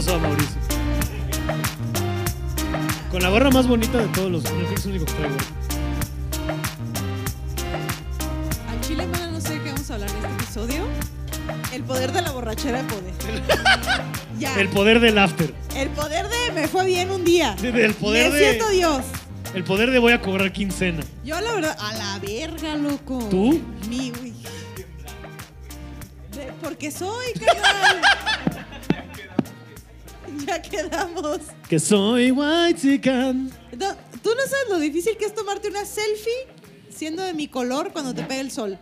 aplauso a Mauricio. Con la gorra más bonita de todos los. El único que gorra. Al chile, mana, no sé de qué vamos a hablar en este episodio. El poder de la borrachera de poder. ya. El poder del after. El poder de me fue bien un día. Sí, del poder me de- siento Dios. El poder de voy a cobrar quincena. Yo la verdad, a la verga, loco. ¿Tú? Mi, güey. Porque soy, carnal. Ya quedamos. Que soy white chican. No, Tú no sabes lo difícil que es tomarte una selfie siendo de mi color cuando te pega el sol.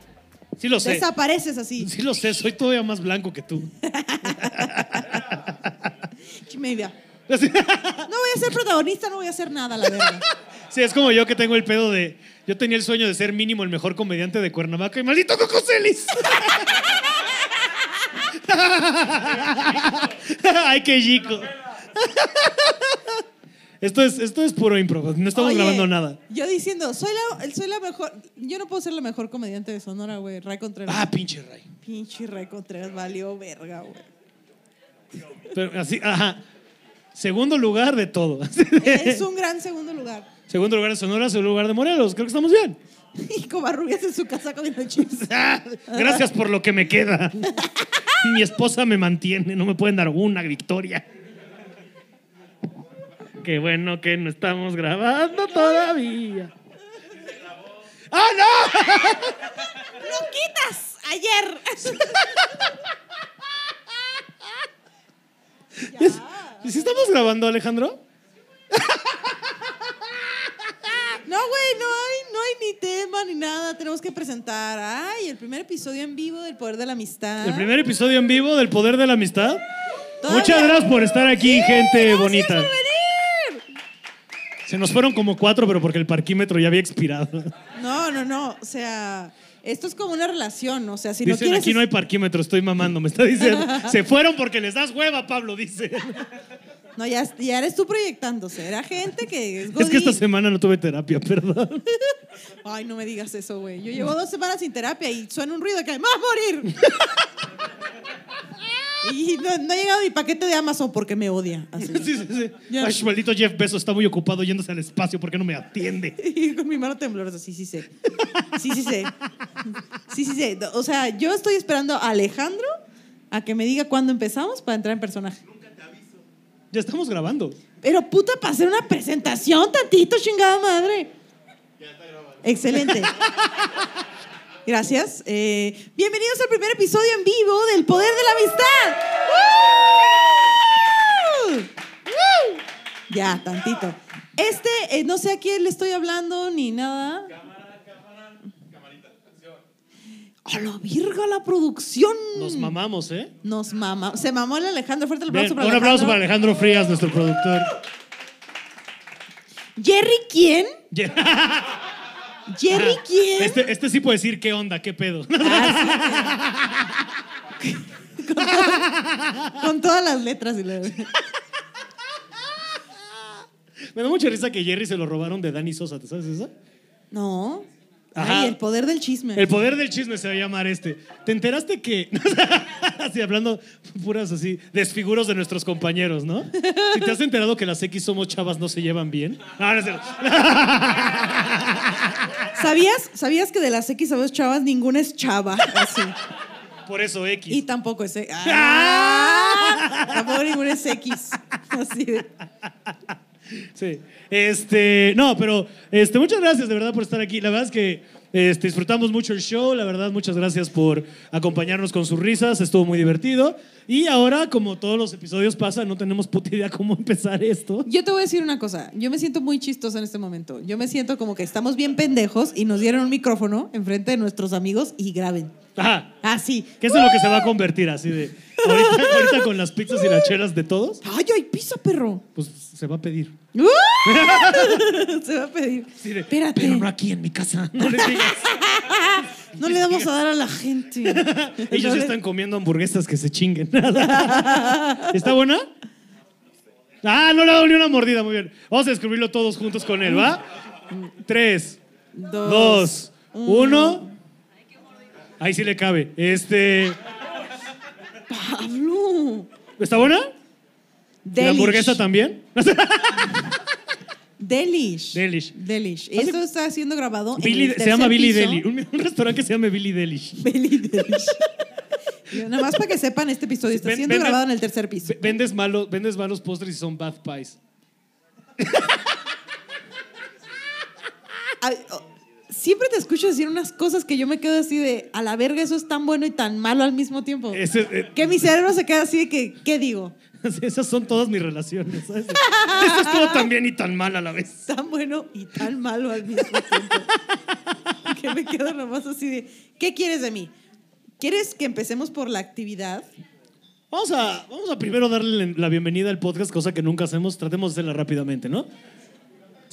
Sí lo sé. Desapareces así. Sí lo sé, soy todavía más blanco que tú. Me idea. No voy a ser protagonista, no voy a hacer nada, la verdad. Sí, es como yo que tengo el pedo de. Yo tenía el sueño de ser mínimo el mejor comediante de Cuernavaca y maldito Coco Celis. Ay, qué chico. Esto es, esto es puro impro, no estamos Oye, grabando nada. Yo diciendo, soy la, soy la mejor. Yo no puedo ser la mejor comediante de Sonora, güey. Ray Contreras. Ah, pinche Ray. Pinche Ray Contreras valió verga, güey. Pero así, ajá. Segundo lugar de todo. Es un gran segundo lugar. Segundo lugar de Sonora, segundo lugar de Morelos. Creo que estamos bien. Y Covarrubias en su casa comiendo chips. Gracias por lo que me queda. Mi esposa me mantiene, no me pueden dar una victoria. Qué bueno que no estamos grabando todavía. ¡Ah, no! ¡Lo quitas! Ayer. ¿Y si estamos grabando, Alejandro? No, güey, no hay, no hay ni tema ni nada. Tenemos que presentar. Ay, el primer episodio en vivo del poder de la amistad. El primer episodio en vivo del Poder de la Amistad. Todavía- Muchas gracias por estar aquí, gente Gracias bonita. por venir. Se nos fueron como cuatro, pero porque el parquímetro ya había expirado. No, no, no. O sea, esto es como una relación. O sea, si no Dicen, quieres. aquí no hay parquímetro, estoy mamando, me está diciendo. Se fueron porque les das hueva, Pablo, dice. No, ya, ya eres tú proyectándose. Era gente que es Es que esta semana no tuve terapia, perdón. Ay, no me digas eso, güey. Yo llevo dos semanas sin terapia y suena un ruido que me va a morir. y no, no ha llegado mi paquete de Amazon porque me odia. Así. Sí, sí, sí. Ya. Ay, maldito Jeff Bezos está muy ocupado yéndose al espacio, ¿por qué no me atiende? Y con mi mano temblorosa, sí, sí sé. Sí, sí sé. Sí, sí sé. O sea, yo estoy esperando a Alejandro a que me diga cuándo empezamos para entrar en personaje. Ya estamos grabando. Pero puta, para hacer una presentación tantito, chingada madre. Excelente. Gracias. Eh, bienvenidos al primer episodio en vivo del Poder de la Amistad. Ya, tantito. Este, eh, no sé a quién le estoy hablando ni nada. A la virga la producción. Nos mamamos, ¿eh? Nos mama. Se mamó el Alejandro. Fuerte el Bien, aplauso un para aplauso para Alejandro. Alejandro Frías, nuestro productor. ¿Jerry quién? ¿Jerry quién? Este, este sí puede decir qué onda, qué pedo. Ah, sí, sí. con, todas- con todas las letras. Y la- Me da mucha risa que Jerry se lo robaron de Dani Sosa, ¿te sabes eso? No. Ajá. Ay, el poder del chisme. El poder del chisme se va a llamar este. ¿Te enteraste que, así hablando puras así, desfiguros de nuestros compañeros, ¿no? Si te has enterado que las X somos chavas no se llevan bien. Ah, no cierto. ¿Sabías, ¿Sabías que de las X dos chavas ninguna es chava? Así. Por eso X. Y tampoco es. E- ¡Ah! Tampoco ninguna es X. Así de- Sí. Este, no, pero este, muchas gracias de verdad por estar aquí. La verdad es que este, disfrutamos mucho el show. La verdad, muchas gracias por acompañarnos con sus risas. Estuvo muy divertido. Y ahora, como todos los episodios pasan, no tenemos puta idea cómo empezar esto. Yo te voy a decir una cosa. Yo me siento muy chistosa en este momento. Yo me siento como que estamos bien pendejos y nos dieron un micrófono enfrente de nuestros amigos y graben. Ajá. Así. Que eso es lo que se va a convertir así de. Ahorita, ahorita con las pizzas y las chelas de todos, ¡Ay, hay pizza, perro! pues se va a pedir. ¡Uh! Se va a pedir. De, Espérate. Pero no aquí en mi casa. No les digas. No le damos a dar a la gente. Ellos No le- están comiendo hamburguesas que se chinguen. ¿Está buena? Ah, no le ha dado ni una mordida, muy bien. Vamos a escribirlo todos juntos con él, ¿va? Tres, dos, uno. Ahí sí le cabe. Este. Pablo. ¿Está buena? ¿Y ¿La Delish. hamburguesa también? Delish. Delish. Delish. Esto está siendo grabado. en el se llama Billy piso. Deli. Un, un restaurante que se llama Billy Delish. Billy Delish. Nada más para que sepan, este episodio está siendo grabado en el tercer piso. Vendes malos, vendes malos postres y son bad pies. Siempre te escucho decir unas cosas que yo me quedo así de, a la verga, eso es tan bueno y tan malo al mismo tiempo. Ese- eh, Que mi cerebro se queda así de que, ¿qué digo? esas son todas mis relaciones. ¿sabes? Esto estuvo tan bien y tan mal a la vez. Tan bueno y tan malo al mismo tiempo. que me quedo nomás así de, ¿qué quieres de mí? ¿Quieres que empecemos por la actividad? Vamos a, vamos a primero darle la bienvenida al podcast, cosa que nunca hacemos. Tratemos de hacerla rápidamente, ¿no?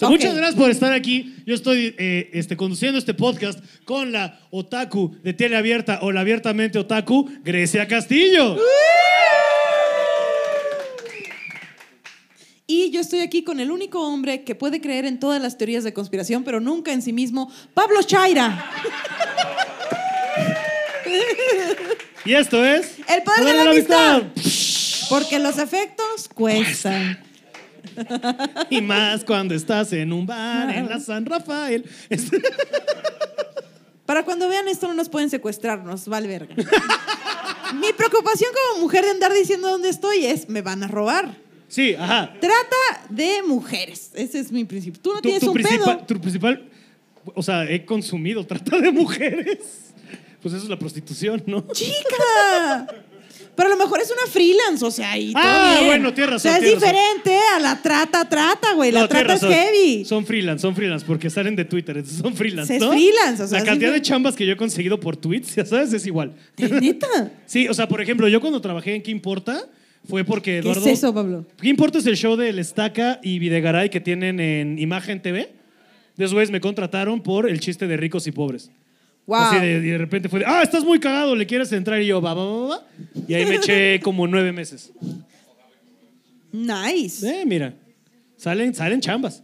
Muchas gracias por estar aquí. Yo estoy eh, este, conduciendo este podcast con la otaku de teleabierta o la abiertamente otaku, Grecia Castillo. Y yo estoy aquí con el único hombre que puede creer en todas las teorías de conspiración, pero nunca en sí mismo, Pablo Chaira. Y esto es... El poder de la amistad. Porque los efectos cuestan. Y más cuando estás en un bar en la San Rafael. Para cuando vean esto no nos pueden secuestrar, nos vale verga. Mi preocupación como mujer de andar diciendo dónde estoy es, me van a robar. Sí, ajá. Trata de mujeres. Ese es mi principio. Tú no Tu, tienes tu un principal, pedo. tu principal... O sea, he consumido trata de mujeres. Pues eso es la prostitución, ¿no? ¡Chica! Pero a lo mejor es una freelance, o sea, y todo Ah, bien. bueno, tienes razón, O sea, es tienes diferente a la trata, trata, güey. La No, tienes trata es razón. heavy. Son freelance, son freelance, porque salen de Twitter, entonces son freelance, Es ¿no? freelance, o sea, La es cantidad de diferente. chambas que yo he conseguido por tweets, ya sabes, es igual. ¿Neta? Sí, o sea, por ejemplo, yo cuando trabajé en ¿Qué Importa? Fue porque ¿Qué Eduardo... es eso, Pablo? ¿Qué Importa es el show del Estaca y Videgaray que tienen en Imagen TV? Después me contrataron por el chiste de ricos y pobres. Wow. Así de, y de repente fue de, ah, estás muy cagado, ¿le quieres entrar? Y yo, va, va, va, va. Y ahí me eché como nueve meses. Nice. Eh, mira, salen, salen chambas.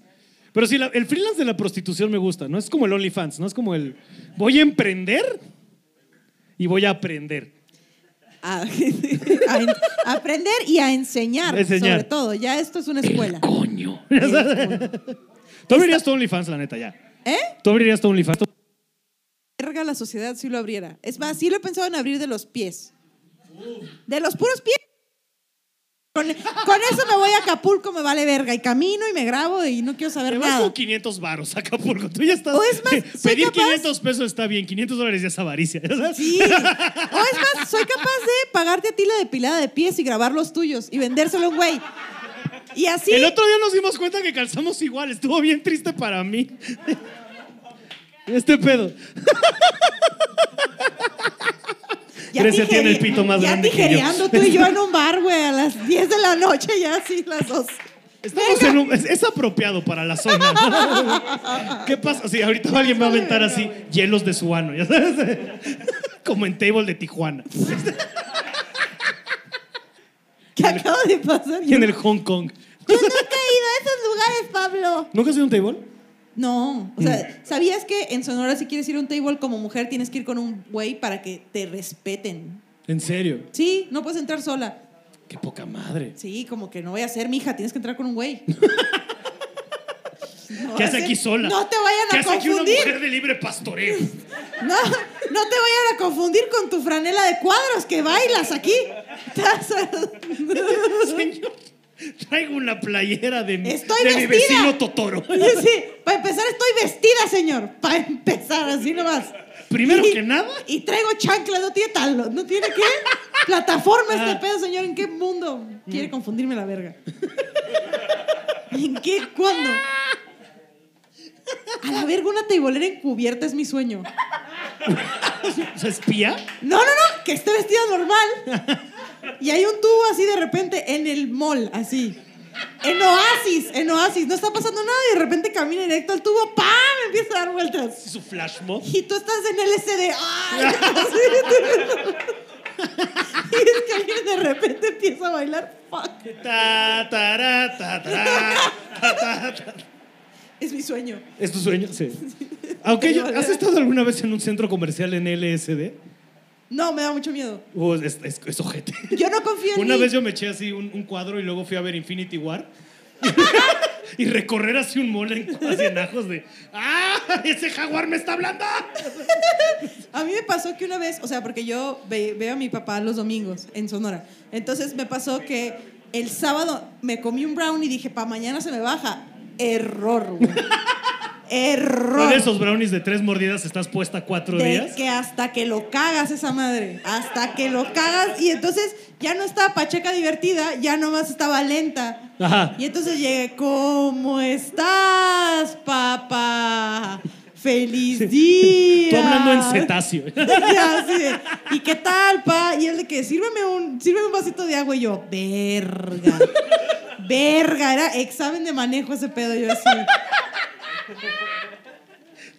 Pero sí, la- el freelance de la prostitución me gusta, ¿no? Es como el OnlyFans, ¿no? Es como el, voy a emprender y voy a aprender. A, a en- a aprender y a enseñar, Enseñar. sobre todo. Ya esto es una escuela. Coño. Tú abrirías tu OnlyFans, la neta, ya. ¿Eh? Tú abrirías tu OnlyFans. Verga la sociedad si lo abriera. Es más, sí lo he pensado en abrir de los pies. De los puros pies. Con, con eso me voy a Acapulco, me vale verga. Y camino y me grabo y no quiero saber Te vas nada. con 500 varos a Acapulco. Tú ya estás. O es más, soy Pedir capaz- 500 pesos está bien, 500 dólares ya es avaricia. Sí. O es más, soy capaz de pagarte a ti la depilada de pies y grabar los tuyos y vendérselo a un güey. Y así. El otro día nos dimos cuenta que calzamos igual. Estuvo bien triste para mí. Este pedo. Grecia tiene el pito más ya grande que yo. tijereando tú y yo en un bar, güey, a las 10 de la noche, ya así, las dos. Estamos en un- es, es apropiado para la zona. ¿no? ¿Qué pasa? Sí, ahorita alguien va a aventar así hielos de su ano, ya sabes. Como en table de Tijuana. ¿Qué acaba de pasar? Y en el Hong Kong. Yo nunca he ido a esos lugares, Pablo. ¿Nunca has ido a un table? No, o sea, ¿sabías que en Sonora si quieres ir a un table como mujer tienes que ir con un güey para que te respeten? ¿En serio? Sí, no puedes entrar sola. Qué poca madre. Sí, como que no voy a ser mija, tienes que entrar con un güey. No ¿Qué va hace a ser- aquí sola? No te vayan ¿Qué a hace aquí una confundir. mujer de libre pastoreo? No, no te vayan a confundir con tu franela de cuadros que bailas aquí. Señor, traigo una playera de, mi- Estoy de mi vestida. vecino Totoro. Sí, sí, para empezar estoy vestida, señor. Para empezar, así nomás. Primero Y- que nada. Y traigo chanclas, no tiene tal, no tiene qué. Plataforma este Ah. pedo, señor. ¿En qué mundo quiere confundirme la verga? ¿En qué? ¿Cuándo? A la verga, una teibolera encubierta es mi sueño. O sea, espía. No, no, no, que esté vestida normal. Y hay un tubo así de repente en el mall, así. En Oasis, en Oasis, no está pasando nada y de repente camina directo al tubo, ¡pam! Empieza a dar vueltas. Su flash mob. Y tú estás en LSD. ¡Ay! Y es que alguien de repente empieza a bailar. Fuck. Ta, ta, ta. Es mi sueño. ¿Es tu sueño? Sí. Aunque yo- ¿has estado alguna vez en un centro comercial en LSD? No, me da mucho miedo. Uh, es, es- es ojete. Yo no confío en Una mí. vez yo me eché así un, un cuadro y luego fui a ver Infinity War. y recorrer así un mole en, así en ajos de ¡Ah! ¡Ese jaguar me está hablando! A mí me pasó que una vez, o sea, porque yo ve- veo a mi papá los domingos en Sonora. Entonces me pasó que el sábado me comí un brownie y dije, pa' mañana se me baja. Error, güey. Error. Con esos brownies de tres mordidas estás puesta cuatro de días. que hasta que lo cagas esa madre, hasta que lo cagas y entonces ya no estaba pacheca divertida, ya nomás estaba lenta. Ajá. Y entonces llegué, ¿cómo estás, papá? Feliz día. Tú hablando en cetáceo. ¿Y qué tal, pa? Y él de que sírveme un, sírveme un vasito de agua y yo, verga. verga, era examen de manejo ese pedo, yo así.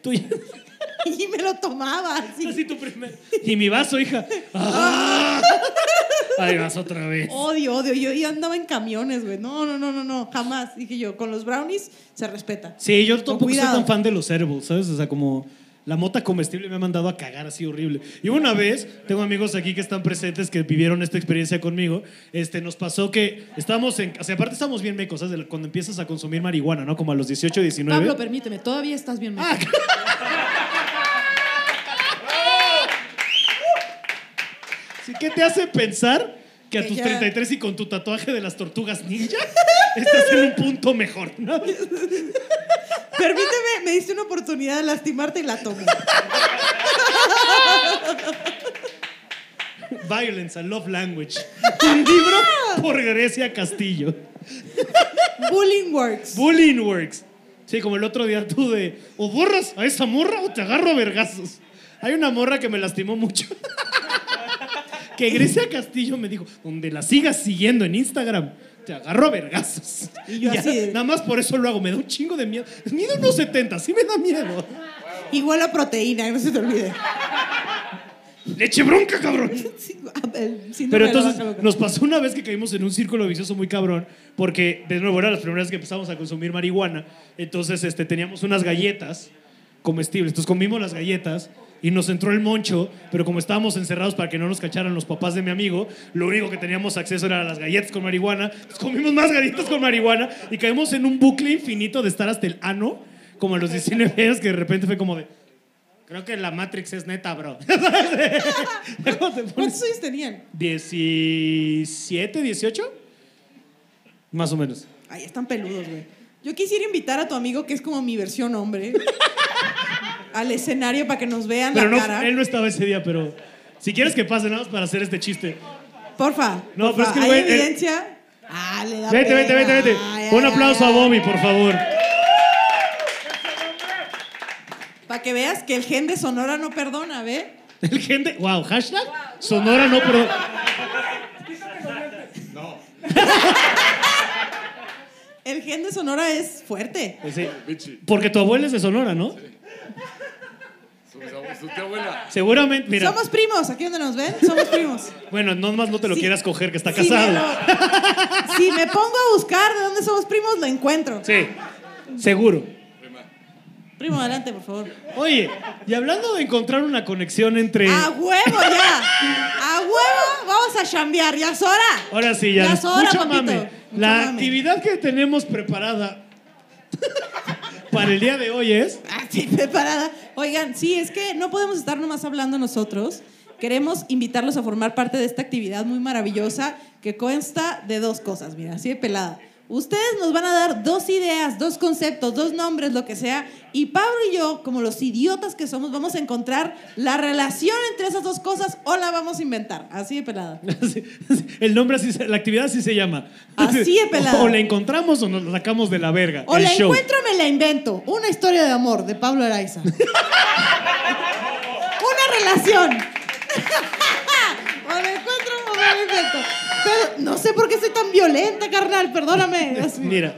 Tú- Y me lo tomaba así. así tu primer. Y mi vaso, hija. ¡Ah! Ahí vas otra vez. Odio, odio. Yo ya andaba en camiones, güey. No, no, no, no, no. Jamás. Dije yo, con los brownies se respeta. Sí, yo tampoco soy tan fan de los edibles, ¿sabes? O sea, como la mota comestible me ha mandado a cagar así horrible. Y una vez, tengo amigos aquí que están presentes que vivieron esta experiencia conmigo, este, nos pasó que estábamos en... O sea, aparte estamos bien mecos, ¿sabes? Cuando empiezas a consumir marihuana, ¿no? Como a los 18, 19. Pablo, permíteme. Todavía estás bien. Ah, ¿Sí ¿Qué te hace pensar que a tus ya- 33 y con tu tatuaje de las tortugas ninja estás en un punto mejor, ¿no? Permíteme. Me diste una oportunidad de lastimarte y la tomé. Violence, a Love Language. Un libro por Grecia Castillo. Bullying works. Bullying Works. Sí, como el otro día tú de, o borras a esa morra o te agarro a vergazos. Hay una morra que me lastimó mucho. que Grecia Castillo me dijo, donde la sigas siguiendo en Instagram, te agarro a vergazos. Y yo Ya, así de- Nada más por eso lo hago, me da un chingo de miedo. Mido unos 70, sí me da miedo. Igual a proteína, no se te olvide. Leche bronca, cabrón. Sí, Pero entonces nos pasó una vez que caímos en un círculo vicioso muy cabrón, porque de nuevo era las primeras que empezamos a consumir marihuana, entonces este, teníamos unas galletas comestibles, entonces comimos las galletas y nos entró el moncho, pero como estábamos encerrados para que no nos cacharan los papás de mi amigo, lo único que teníamos acceso era a las galletas con marihuana, entonces comimos más galletas con marihuana y caímos en un bucle infinito de estar hasta el ano, como a los 19 años que de repente fue como de... Creo que la Matrix es neta, bro. ¿Cuántos años tenían? 17, 18? Más o menos. Ay, están peludos, güey. Yo quisiera invitar a tu amigo, que es como mi versión hombre, al escenario para que nos vean Pero la no, cara. él no estaba ese día, pero si quieres que pase, nada más para hacer este chiste. Porfa. No, porfa. pero es que ¿Hay güey, eh, evidencia? Ah, le da Vete, vete, pena. vete, vete. Ay, Un ay, aplauso a. Bobby, por favor. Para que veas que el gen de Sonora no perdona, ¿ve? El gente. Wow, hashtag. Sonora no, pero. El gen de Sonora es fuerte. Pues sí, Porque tu abuela es de Sonora, ¿no? Su tía abuela. Seguramente, mira. Somos primos, aquí donde nos ven, somos primos. Bueno, no más no te lo Sí. quieras coger, que está casado. lo- si me pongo a buscar de dónde somos primos, lo encuentro. Sí, seguro. Primo, adelante, por favor. Oye, y hablando de encontrar una conexión entre. ¡A huevo ya! ¡A huevo! Vamos a chambear, ya es hora. Ahora sí, ya. Ya es hora, mucho papito. mame. Mucho La mame. actividad que tenemos preparada para el día de hoy es. Así preparada. Oigan, sí, es que no podemos estar nomás hablando nosotros. Queremos invitarlos a formar parte de esta actividad muy maravillosa que consta de dos cosas, mira, así de pelada. Ustedes nos van a dar dos ideas, dos conceptos, dos nombres, lo que sea, y Pablo y yo, como los idiotas que somos, vamos a encontrar la relación entre esas dos cosas o la vamos a inventar, así de pelada. El nombre así, la actividad así se llama. Así de pelada. O la encontramos o nos la sacamos de la verga. O la show. encuentro o me la invento. Una historia de amor de Pablo Araiza. Una relación. o la encuentro o me la invento. No sé por qué soy tan violenta, carnal. Perdóname. Así. Mira,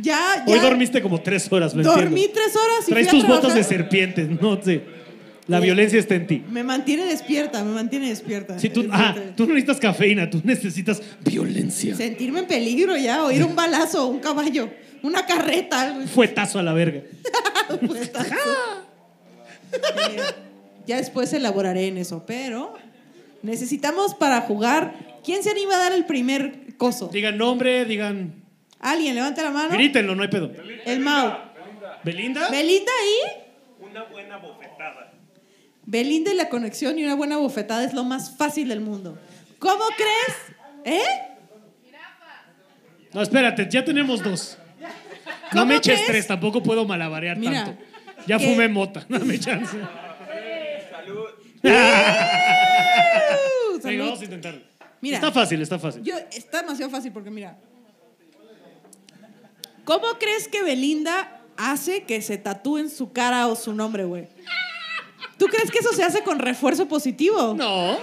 Ya, ya. hoy dormiste como tres horas, lo Dormí entiendo. tres horas y Traes tus botas de serpientes, no sé. La violencia está en ti. Me mantiene despierta, me mantiene despierta. Si tú, ah, tú no necesitas cafeína, tú necesitas violencia. Sentirme en peligro ya, oír un balazo, un caballo, una carreta, algo. Fuetazo a la verga. Mira, ya después elaboraré en eso, pero Necesitamos para jugar. ¿Quién se anima a dar el primer coso? Digan nombre, digan. Alguien, levante la mano. Grítenlo, no hay pedo. El Mau. ¿Belinda? Belinda ahí. Una buena bofetada. Belinda y la conexión y una buena bofetada es lo más fácil del mundo. ¿Cómo crees? ¿Eh? No, espérate, ya tenemos dos. No ¿Cómo me eches crees? tres, tampoco puedo malabarear Mira, tanto. Ya que- fumé mota, dame chance. Salud. Venga, salud. vamos a intentarlo. Mira. Está fácil, está fácil. Yo, está demasiado fácil porque mira. ¿Cómo crees que Belinda hace que se tatúen su cara o su nombre, güey? ¿Tú crees que eso se hace con refuerzo positivo? No,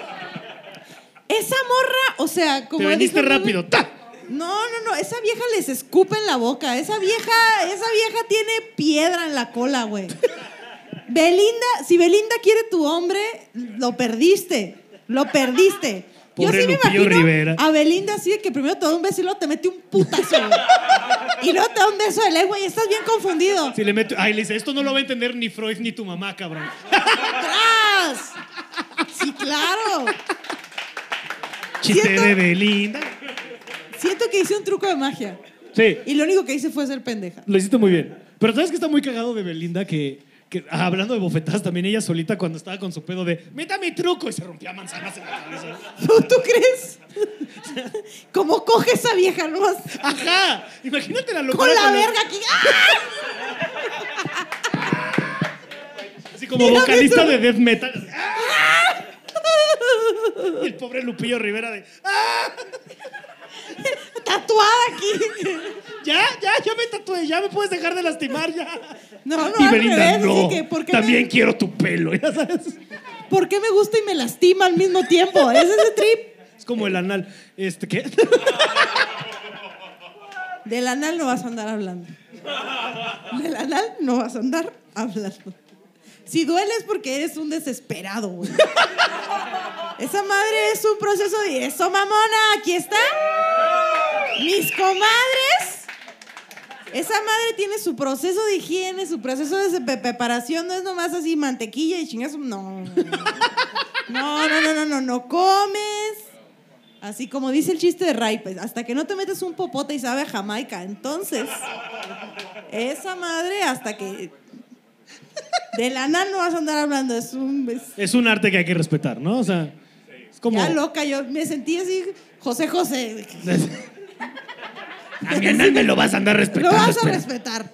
Esa morra, o sea, como te veniste dijo- rápido. ¡Ta! No, no, no, esa vieja les escupe en la boca. Esa vieja, esa vieja tiene piedra en la cola, güey. Belinda, si Belinda quiere tu hombre, lo perdiste. Lo perdiste. Pobre Yo sí me imagino Rivera. a Belinda así de que primero te da un beso y luego te mete un putazo. y luego te da un beso de lengua y estás bien confundido. Si le meto, ay, le dice, esto no lo va a entender ni Freud ni tu mamá, cabrón. ¡Atrás! Sí, claro. Chiste Siento- de Belinda. Siento que hice un truco de magia. Sí, Y lo único que hice fue ser pendeja. lo hiciste muy bien. Pero ¿sabes que está muy cagado de Belinda? Que, que, ah, hablando de bofetadas, también ella solita cuando estaba con su pedo de, meta mi truco, y se rompía manzanas en la cabeza. ¿Tú, crees? ¿Cómo coge esa vieja nomás? Ajá, imagínate la locura. Con la verga aquí. ¡Ah! Así como Mira, vocalista de death metal. ¡Ah! Y el pobre Lupillo Rivera de, ¡ah! Tatuada aquí. Ya, ya, ya me tatué, ya me puedes dejar de lastimar, ya. No, no, y al Belinda, revés, no, que, ¿por qué también me- quiero tu pelo, ya sabes. ¿Por qué me gusta y me lastima al mismo tiempo? ¿Es ese trip? Es como el anal. Este, ¿qué? Del anal no vas a andar hablando. Del anal no vas a andar hablando. Si dueles porque eres un desesperado, güey. Esa madre es un proceso de eso, mamona. Aquí está. Mis comadres. Esa madre tiene su proceso de higiene, su proceso de preparación. No es nomás así mantequilla y chingazo. No. No, no, no, no, no. No comes. Así como dice el chiste de Ray, pues hasta que no te metes un popote y sabe a Jamaica. Entonces, esa madre hasta que del anal no vas a andar hablando. Es un. es- Es un arte que hay que respetar, ¿no? O sea, es como. Ya loca, yo me sentí así, José José. A anal me lo vas a andar Lo respetando. vas a espera. respetar.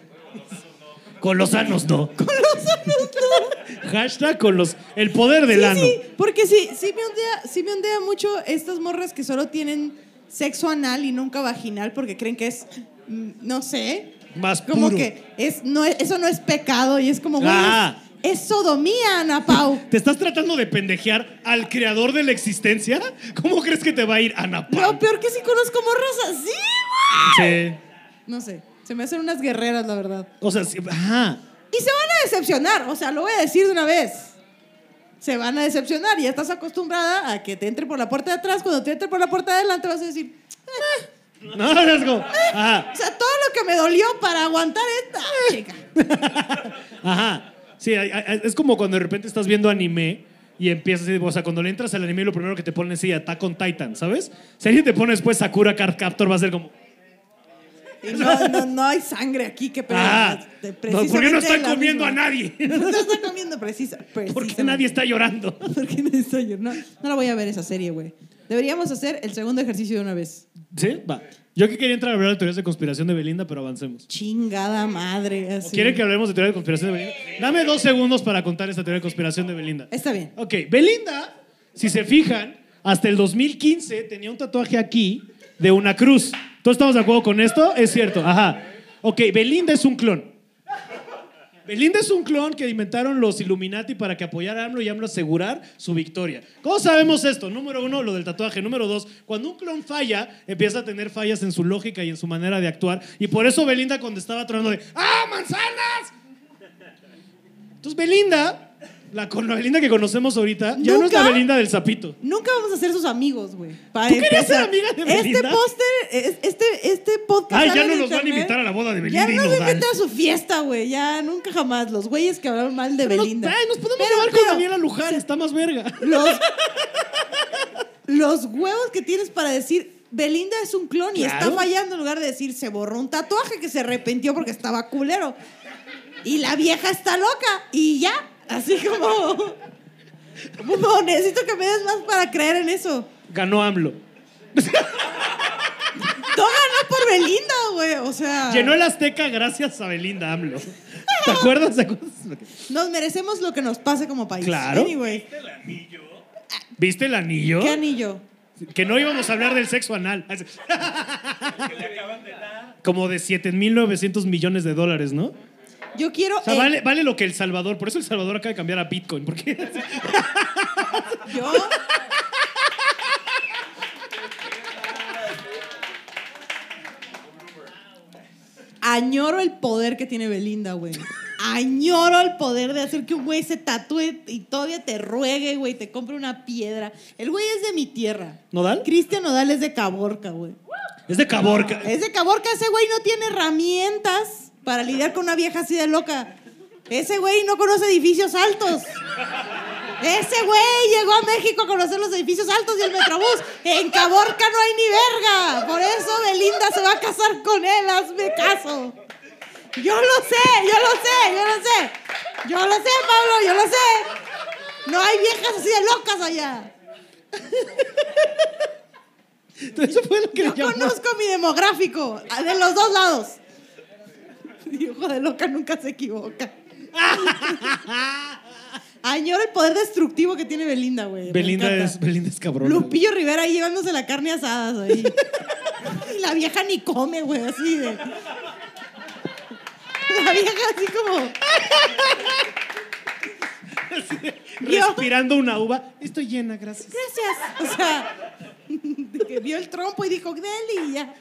Con los sanos no. Con los sanos no. Hashtag con los. El poder del Sí, ano. sí, porque sí, sí me ondea, sí me ondea mucho estas morras que solo tienen sexo anal y nunca vaginal porque creen que es, mm, no sé, Más como puro. que es, no, es- eso no es pecado y es como, güey, Ah. Es, es sodomía, Ana Pau. ¿Te estás tratando de pendejear al creador de la existencia? ¿Cómo crees que te va a ir, Ana Pau? Lo peor que sí conozco morras así, güey. Sí. No sé, se me hacen unas guerreras, la verdad. O sea, sí, ajá. Y se van a decepcionar, o sea, lo voy a decir de una vez. Se van a decepcionar ya estás acostumbrada a que te entre por la puerta de atrás. Cuando te entre por la puerta de adelante vas a decir, No, es como. Ajá. o sea, todo lo que me dolió para aguantar esta chica. Ajá. Sí, hay- hay- es como cuando de repente estás viendo anime y empiezas, o sea, cuando le entras al anime lo primero que te ponen es sí, Attack on Titan, ¿sabes? Si alguien te pone después Sakura Card Captor va a ser como, Y no, no, no hay sangre aquí que ah, no, ¿por qué no estoy la comiendo a nadie? No está comiendo precisa. ¿Por qué precisamente. nadie está llorando? ¿Por qué nadie está llorando? No, no la voy a ver esa serie, güey. Deberíamos hacer el segundo ejercicio de una vez. ¿Sí? Va. Yo que quería entrar a hablar de teorías de conspiración de Belinda, pero avancemos. Chingada madre. Así. ¿Quieren que hablemos de teoría de conspiración de Belinda? Dame dos segundos para contar esta teoría de conspiración de Belinda. Está bien. Ok, Belinda, si se fijan, hasta el 2015 tenía un tatuaje aquí de una cruz. ¿Todos estamos de acuerdo con esto? Es cierto, ajá. Ok, Belinda es un clon. Belinda es un clon que inventaron los Illuminati para que apoyara a AMLO y AMLO asegurar su victoria. ¿Cómo sabemos esto? Número uno, lo del tatuaje. Número dos, cuando un clon falla, empieza a tener fallas en su lógica y en su manera de actuar. Y por eso Belinda cuando estaba tronando de ¡Ah, manzanas! Entonces Belinda, la, con- la Belinda que conocemos ahorita, ya no es la Belinda del sapito. Nunca vamos a ser sus amigos, güey. Para ¿Tú querías empezar. ser amiga de Este Belinda? póster, es- este, este podcast. Ay, ya no en nos van a internet. invitar a la boda de Belinda Ya y no nos Nodal. invitan a su fiesta, güey. Ya nunca jamás. Los güeyes que hablaron mal de Nos, Belinda. ay, nos podemos Pero- llevar con pero- Daniela Luján, está más verga. Los, los huevos que tienes para decir Belinda es un clon y está fallando en lugar de decir se borró un tatuaje que se arrepintió porque estaba culero. Y la vieja está loca y ya, así como... como necesito que me des más para creer en eso. Ganó AMLO. No ganó por Belinda, güey. O sea, Llenó el Azteca gracias a Belinda AMLO. ¿Te acuerdas? ¿Te acuerdas? nos merecemos lo que nos pase como país. Claro. Anyway, ¿Viste el anillo? ¿qué anillo? Que no íbamos a hablar del sexo anal. que le acaban de dar. Como de 7.900 millones de dólares, ¿no? Yo quiero... O sea, eh, vale, vale lo que El Salvador. Por eso El Salvador acaba de cambiar a Bitcoin. Porque Yo... Añoro el poder que tiene Belinda, güey. Añoro el poder de hacer que un güey se tatúe y todavía te ruegue, güey, te compre una piedra. El güey es de mi tierra. ¿Nodal? Cristian Nodal es de Caborca, güey. es de Caborca. Es de Caborca, ese güey no tiene herramientas para lidiar con una vieja así de loca. Ese güey no conoce edificios altos. Ese güey llegó a México a conocer los edificios altos y el metrobús. En Caborca no hay ni verga. Por eso Belinda se va a casar con él. Hazme caso. Yo lo sé, yo lo sé, yo lo sé. Yo lo sé, Pablo, yo lo sé. No hay viejas así de locas allá. Eso fue lo que Yo le llamó. conozco mi demográfico, de los dos lados. Hijo de loca nunca se equivoca. Añoro el poder destructivo que tiene Belinda, güey. Belinda es, Belinda es cabrón. Lupillo Rivera ahí llevándose la carne asada ahí. y la vieja ni come, güey, así de. La vieja así como. Respirando una uva. Estoy llena, gracias. Gracias. O sea, de que vio el trompo y dijo, Deli, y ya.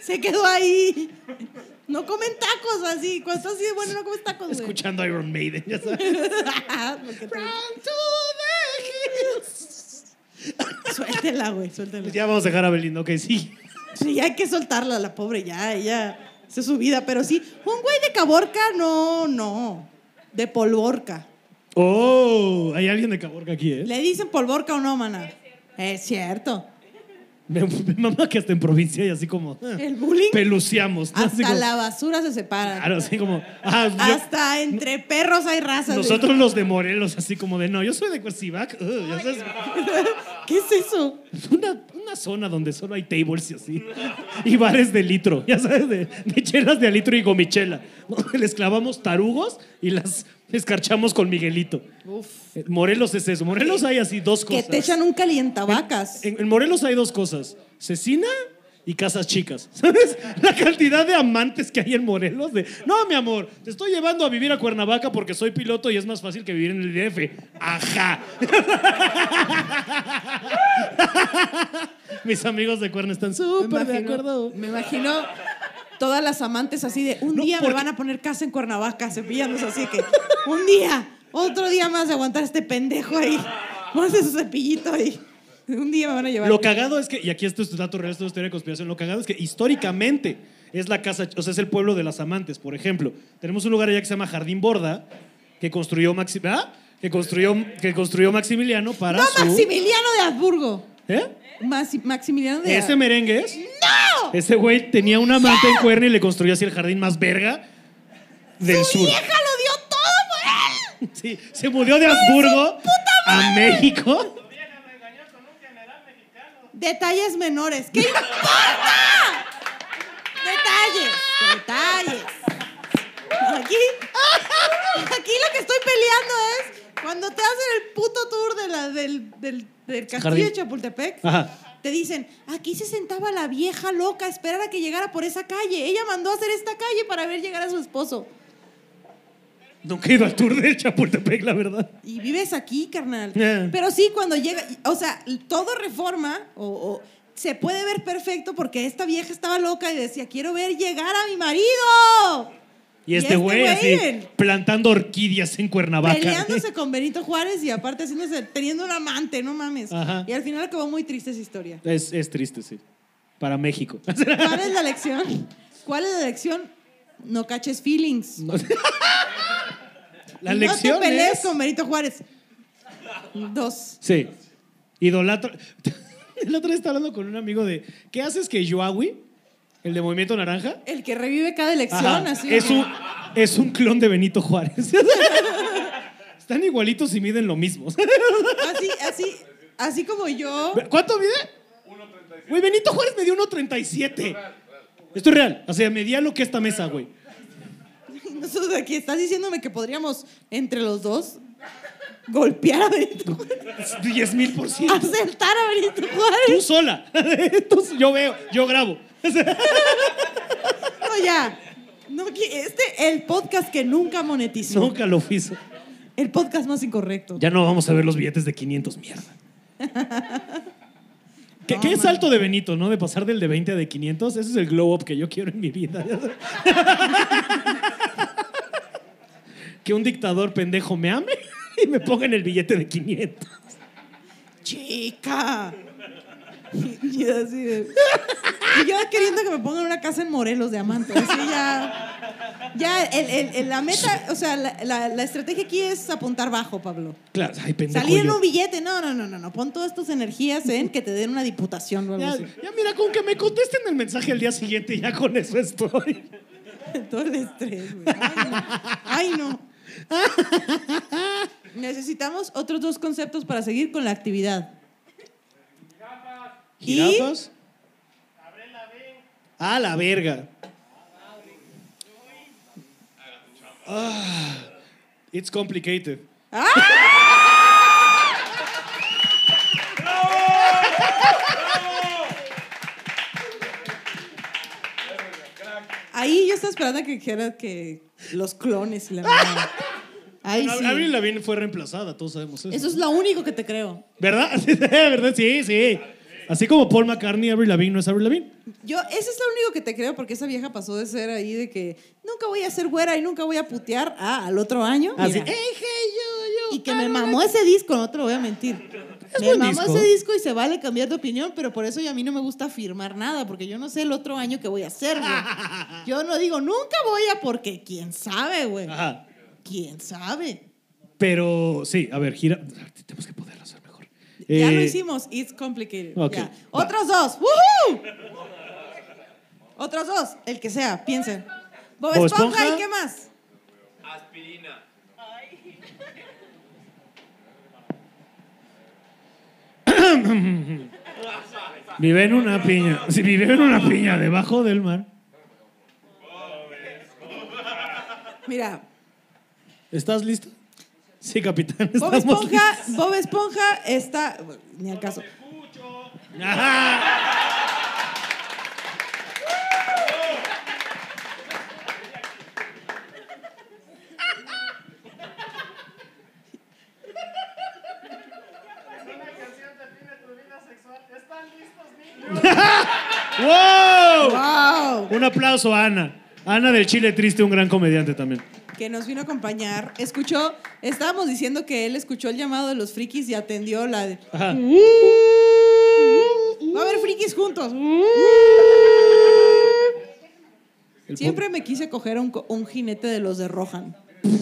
Se quedó ahí. No comen tacos así. Cuando estás así de bueno, no comes tacos, güey. Escuchando Iron Maiden, ya sabes. Porque te- Suéltela, güey, suéltela. Ya vamos a dejar a Belinda, ok, sí. Sí, hay que soltarla, la pobre, ya, ella. Esa es su vida. Pero sí, un güey de Caborca, no, no. De Polvorca. Oh, hay alguien de Caborca aquí, ¿eh? ¿Le dicen Polvorca o no, mana? Es cierto. Me, me mama que hasta en provincia y así como. ah, El bullying. Peluciamos. Hasta como- la basura se separa. Claro, así como. ah, yo- Hasta entre perros hay razas. nosotros los de Morelos, así como de no, yo soy de uh, ya sabes, ¿Qué es eso? es una, una zona donde solo hay tables y así. Y bares de litro, ya sabes, de, de chelas de a litro y gomichela. Les clavamos tarugos y las escarchamos con Miguelito. Uf. Morelos es eso. Morelos hay así dos Que cosas. te echan un calientavacas. En, en Morelos hay dos cosas: cecina y casas chicas. ¿Sabes? La cantidad de amantes que hay en Morelos. De, no, mi amor, te estoy llevando a vivir a Cuernavaca porque soy piloto y es más fácil que vivir en el DF. Ajá. Mis amigos de Cuerna están súper de acuerdo. Me imagino todas las amantes así de un No, día me van a poner casa en Cuernavaca, cepillándose así que un día, otro día más de aguantar este pendejo ahí. Pónganse su cepillito ahí. Un día me van a llevar. Lo cagado es que, y aquí esto es dato real, esto es teoría de conspiración, lo cagado es que históricamente es la casa, o sea, es el pueblo de las amantes, por ejemplo. Tenemos un lugar allá que se llama Jardín Borda, que construyó, Maxi, ¿verdad? que construyó, que construyó Maximiliano para no, su... Maximiliano de Habsburgo. ¿Eh? Maxi- Maximiliano de Ese merengue es. Ese güey tenía una amante en Cuerna y le construyó así el jardín más verga del ¡Su sur. vieja lo dio todo por él! Sí, se mudó de Habsburgo a México. Detalles menores. ¿Qué importa? Detalles, detalles. Aquí, aquí lo que estoy peleando es cuando te hacen el puto tour de la, del, del, del castillo Jardín. de Chapultepec. Ajá. Te dicen, aquí se sentaba la vieja loca a esperar a que llegara por esa calle. Ella mandó a hacer esta calle para ver llegar a su esposo. Nunca he ido al tour de Chapultepec, la verdad. Y vives aquí, carnal. Yeah. Pero sí, cuando llega, o sea, todo reforma o, o se puede ver perfecto porque esta vieja estaba loca y decía, quiero ver llegar a mi marido. Y este güey así en- plantando orquídeas en Cuernavaca. Peleándose con Benito Juárez y aparte haciéndose, teniendo un amante, no mames. Ajá. Y al final acabó muy triste esa historia. Es, es triste, sí. Para México. ¿Cuál es la lección? ¿Cuál es la lección? No caches feelings. La Y lección No te pelees es... con Benito Juárez. Dos. Sí. Idolatra... El otro día estaba hablando con un amigo de, ¿qué haces que Yoawi, el de Movimiento Naranja, El que revive cada elección, Ajá, así. es, un, es un clon de Benito Juárez? Están igualitos y miden lo mismo. Así, así, así como yo. ¿Cuánto mide? 1.37. Güey, Benito Juárez me dio 1.37. Esto es real. O sea, medía lo que esta mesa, güey. Nosotros aquí estás diciéndome que podríamos, entre los dos, golpear a Benito Juárez. 10 mil por ciento. Aceptar a Benito Tú Juárez. sola. Entonces, yo veo, yo grabo. No, ya. No, este, el podcast que nunca monetizó. Nunca lo hizo. El podcast más incorrecto. Ya no vamos a ver los billetes de 500, mierda. ¿Qué, No, qué de Benito, no? De pasar del de 20 a de 500. Ese es el glow up que yo quiero en mi vida. que un dictador pendejo me ame y me ponga en el billete de 500. Chica. Y yo así de- y yo queriendo que me pongan una casa en Morelos de Amanto. Así ya. Ya, el- el- el- la meta, o sea, la, la- la estrategia aquí es apuntar bajo, Pablo. Claro, ay, pendejo. Salir en yo. un billete, no, no, no, no, no. Pon todas tus energías en que te den una diputación o algo Ya, así. ya mira, con que me contesten el mensaje al día siguiente, ya con eso estoy. Todo el estrés, güey. Ay, no. Ay, no. Necesitamos otros dos conceptos para seguir con la actividad. ¿Jirafas? Ah, la verga. Ah, it's complicated. Ahí yo estaba esperando a que dijera que los clones y la verdad. Ahí sí. Avril Lavigne fue reemplazada, todos sabemos eso. Eso es lo único que te creo. ¿Verdad? ¿Verdad? Sí, sí. Así como Paul McCartney, Avril Lavigne no es Avril Lavigne. Yo, eso es lo único que te creo porque esa vieja pasó de ser ahí de que nunca voy a ser güera y nunca voy a putear al otro año. Así, mira. "Hey, hey, yo, yo, Y que I me mamó like-" ese disco, no te lo voy a mentir. me mamó disco. ese disco y se vale cambiar de opinión, pero por eso ya a mí no me gusta afirmar nada, porque yo no sé el otro año que voy a hacer, güey. Yo no digo, nunca voy a, porque quién sabe, güey. Ajá. ¿Quién sabe? Pero sí, a ver, gira. Tenemos que poderlo Ya lo Eh, hicimos. It's complicated. ok, Ya. va. Otros dos. ¡Woohoo! Otros dos. El que sea, piensen. Bob Bob Esponja, Esponja. y qué más. Aspirina. Vive en una piña. Si vive en una piña debajo del mar. Mira, ¿Estás listo? Sí, capitán. Bob Esponja. Bob Esponja está. bueno, Ni al caso. ¡Wow! ¡Wow! Un aplauso a Ana. Ana del Chile Triste, un gran comediante también. Que nos vino a acompañar. Escuchó. Estábamos diciendo que él escuchó el llamado de los frikis y atendió la de. Ajá. Va a haber frikis juntos. Siempre me quise coger un, un jinete de los de Rohan,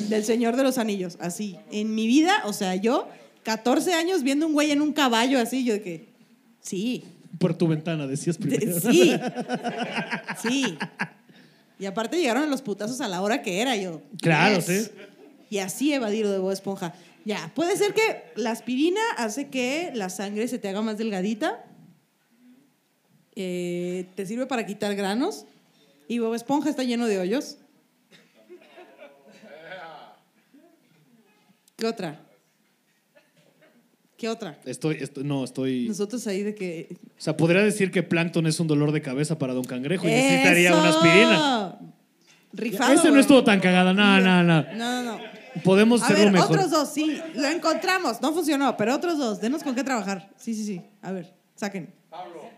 del Señor de los Anillos, así. En mi vida, o sea, yo, 14 años viendo un güey en un caballo así, yo de que, sí, po- Por tu ventana, decías de- primero. sí, sí. Y aparte llegaron los putazos a la hora que era yo. Claro, Yes. sí. Y así evadir lo de Bob Esponja. Ya, puede ser que la aspirina hace que la sangre se te haga más delgadita. Eh, te sirve para quitar granos. Y Bob Esponja está lleno de hoyos. ¿Qué otra? ¿Qué otra? Estoy, estoy- no, estoy. Nosotros ahí de que. O sea, podría decir que Plankton es un dolor de cabeza para Don Cangrejo y necesitaría una aspirina. Rifado. Ese no estuvo tan cagada. No, no, no. No, no, no. Podemos A hacerlo ver, mejor. otros dos, sí. Lo encontramos. No funcionó, pero otros dos. Denos con qué trabajar. Sí, sí, sí. A ver, saquen. Pablo.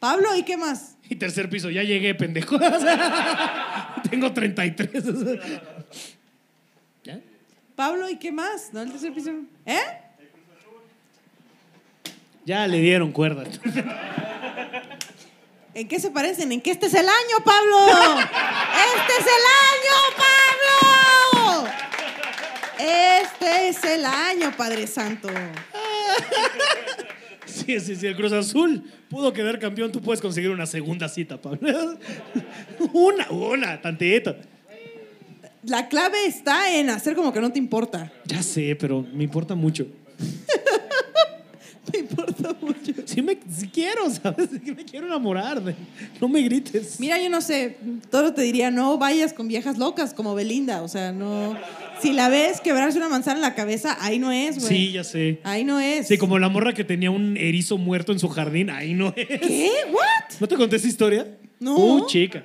Pablo, ¿y qué más? Y tercer piso, ya llegué, pendejo. Tengo 33. o sea. ¿Ya? Pablo, ¿y qué más? ¿No el tercer piso? ¿Eh? Ya le dieron cuerda. ¿En qué se parecen? ¿En qué este es el año, Pablo? ¡Este es el año, Pablo! Este es el año, Padre Santo. Sí, Sí, sí, el Cruz Azul pudo quedar campeón, tú puedes conseguir una segunda cita, Pablo. Una, una, tantito. La clave está en hacer como que no te importa. Ya sé, pero me importa mucho. Me importa. Sí, me, sí quiero, ¿sabes? Sí me quiero enamorar. de- No me grites. Mira, yo no sé, todo te diría, no vayas con viejas locas como Belinda, o sea, no... Si la ves quebrarse una manzana en la cabeza, ahí no es, güey. Sí, ya sé. Ahí no es. Sí, como la morra que tenía un erizo muerto en su jardín, ahí no es. ¿Qué? ¿What? ¿No te conté esa historia? No. Uh, chica.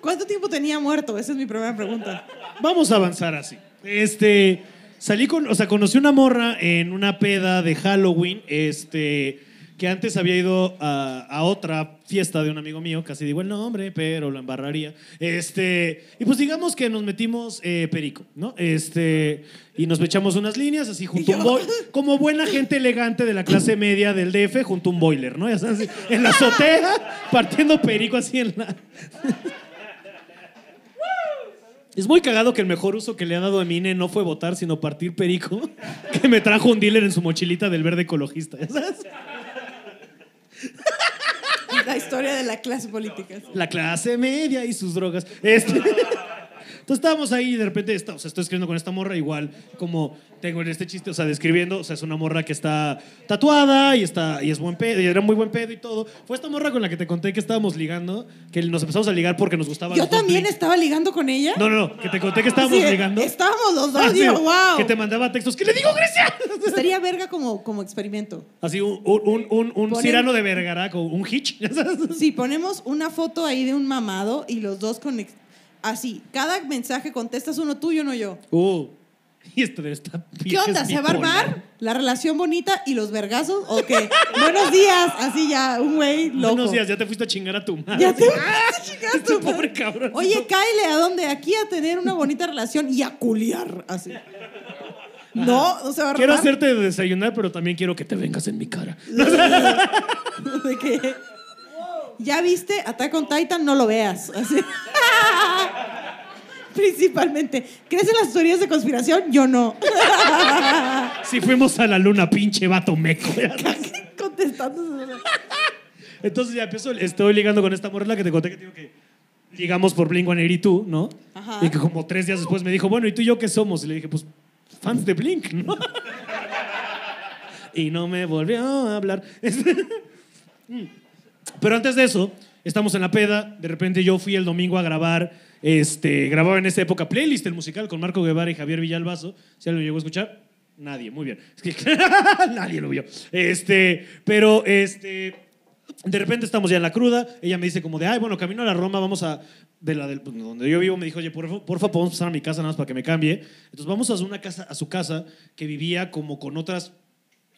¿Cuánto tiempo tenía muerto? Esa es mi primera pregunta. Vamos a avanzar así. Este, salí con, o sea, conocí una morra en una peda de Halloween, este, que antes había ido a, a otra fiesta de un amigo mío, casi digo el nombre, pero lo embarraría. Este, y pues digamos que nos metimos eh, perico, ¿no? Este, y nos echamos unas líneas así junto a un boiler, como buena gente elegante de la clase media del DF junto a un boiler, ¿no? Ya sabes, así, en la azotea, partiendo perico así en la... Es muy cagado que el mejor uso que le ha dado a Mine no fue votar, sino partir perico, que me trajo un dealer en su mochilita del verde ecologista, ¿ya ¿sabes? La historia de la clase política. La clase media y sus drogas. Este, Entonces estábamos ahí y de repente, está, o sea, estoy escribiendo con esta morra igual, como tengo en este chiste, o sea, describiendo, o sea, es una morra que está tatuada y, está, y es buen pedo, y era muy buen pedo y todo. Fue esta morra con la que te conté que estábamos ligando, que nos empezamos a ligar porque nos gustaba Yo también estaba ligando con ella. No, no, no, que te conté que estábamos Sí, ligando. Estábamos los dos, Ah, sí, wow. Que te mandaba textos. ¿Qué le digo, Grecia? Estaría verga como, como experimento. Así un, un, un, un Ponen- Cirano de Vergara con un hitch. Si ponemos una foto ahí de un mamado y los dos con... Así, cada mensaje contestas uno tú y uno yo. Uh, y esto de esta ¿Qué onda? ¿Se va a armar la relación bonita y los vergazos? ¿O qué? Buenos días. Así ya, un güey loco. Buenos días, ya te fuiste a chingar a tu madre. Ya te Este chingaste, tu pobre madre. cabrón. Oye, cáele a dónde? Aquí a tener una bonita relación y a culiar. Así. No, no se va a Quiero armar. hacerte desayunar, pero también quiero que te vengas en mi cara. De que, ¿Ya viste Attack on Titan? No lo veas. Así. Principalmente. ¿Crees en las teorías de conspiración? Yo no. Si fuimos a la luna, pinche vato meco. Contestando. Entonces ya empiezo, estoy ligando con esta morra que te conté que digo que ligamos por Blink-182, ¿no? Ajá. Y que como tres días después me dijo, bueno, ¿y tú y yo qué somos? Y le dije, pues, fans de Blink, ¿no? y no me volvió a hablar. Pero antes de eso, estamos en la peda, de repente yo fui el domingo a grabar, este, grababa en esa época playlist el musical con Marco Guevara y Javier Villalbazo, si alguien lo llegó a escuchar, nadie, muy bien, es que nadie lo vio, este, pero este, de repente estamos ya en la cruda, ella me dice como de, ay, bueno, camino a la Roma, vamos a, de la del, pues, donde yo vivo, me dijo, oye, por, porfa, podemos pasar a mi casa nada más para que me cambie, entonces vamos a una casa, a su casa que vivía como con otras